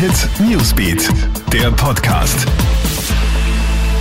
Hit Newsbeat, der Podcast.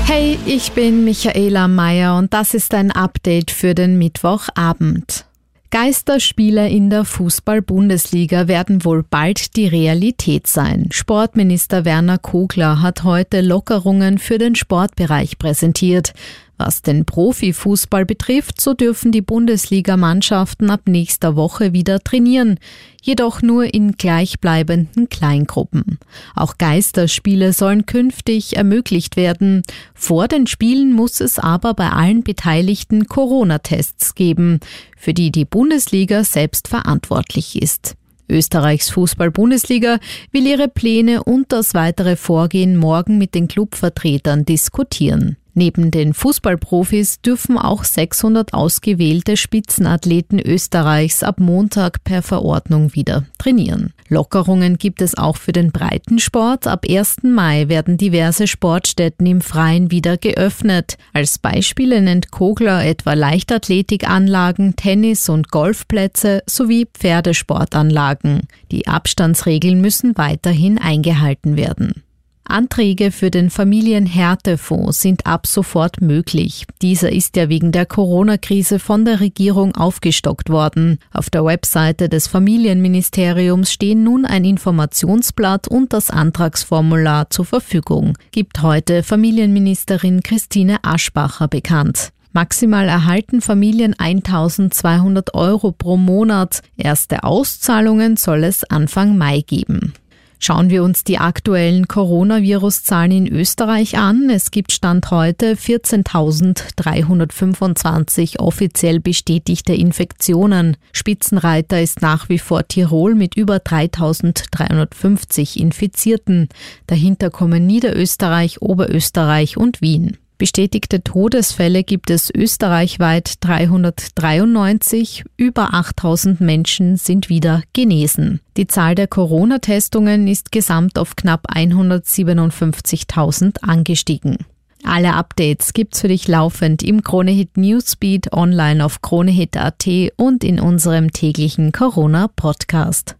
Hey, ich bin Michaela Mayer und das ist ein Update für den Mittwochabend. Geisterspiele in der Fußball-Bundesliga werden wohl bald die Realität sein. Sportminister Werner Kogler hat heute Lockerungen für den Sportbereich präsentiert. Was den Profifußball betrifft, so dürfen die Bundesligamannschaften ab nächster Woche wieder trainieren, jedoch nur in gleichbleibenden Kleingruppen. Auch Geisterspiele sollen künftig ermöglicht werden. Vor den Spielen muss es aber bei allen Beteiligten Corona-Tests geben, für die die Bundesliga selbst verantwortlich ist. Österreichs Fußball-Bundesliga will ihre Pläne und das weitere Vorgehen morgen mit den Clubvertretern diskutieren. Neben den Fußballprofis dürfen auch 600 ausgewählte Spitzenathleten Österreichs ab Montag per Verordnung wieder trainieren. Lockerungen gibt es auch für den Breitensport. Ab 1. Mai werden diverse Sportstätten im Freien wieder geöffnet. Als Beispiele nennt Kogler etwa Leichtathletikanlagen, Tennis- und Golfplätze sowie Pferdesportanlagen. Die Abstandsregeln müssen weiterhin eingehalten werden. Anträge für den Familienhärtefonds sind ab sofort möglich. Dieser ist ja wegen der Corona-Krise von der Regierung aufgestockt worden. Auf der Webseite des Familienministeriums stehen nun ein Informationsblatt und das Antragsformular zur Verfügung, gibt heute Familienministerin Christine Aschbacher bekannt. Maximal erhalten Familien 1200 Euro pro Monat. Erste Auszahlungen soll es Anfang Mai geben. Schauen wir uns die aktuellen Coronavirus-Zahlen in Österreich an. Es gibt Stand heute 14.325 offiziell bestätigte Infektionen. Spitzenreiter ist nach wie vor Tirol mit über 3.350 Infizierten. Dahinter kommen Niederösterreich, Oberösterreich und Wien. Bestätigte Todesfälle gibt es österreichweit 393, über 8000 Menschen sind wieder genesen. Die Zahl der Corona-Testungen ist gesamt auf knapp 157.000 angestiegen. Alle Updates gibt's für dich laufend im Kronehit Newsbeat online auf kronehit.at und in unserem täglichen Corona Podcast.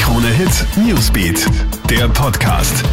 Kronehit Newsbeat, der Podcast.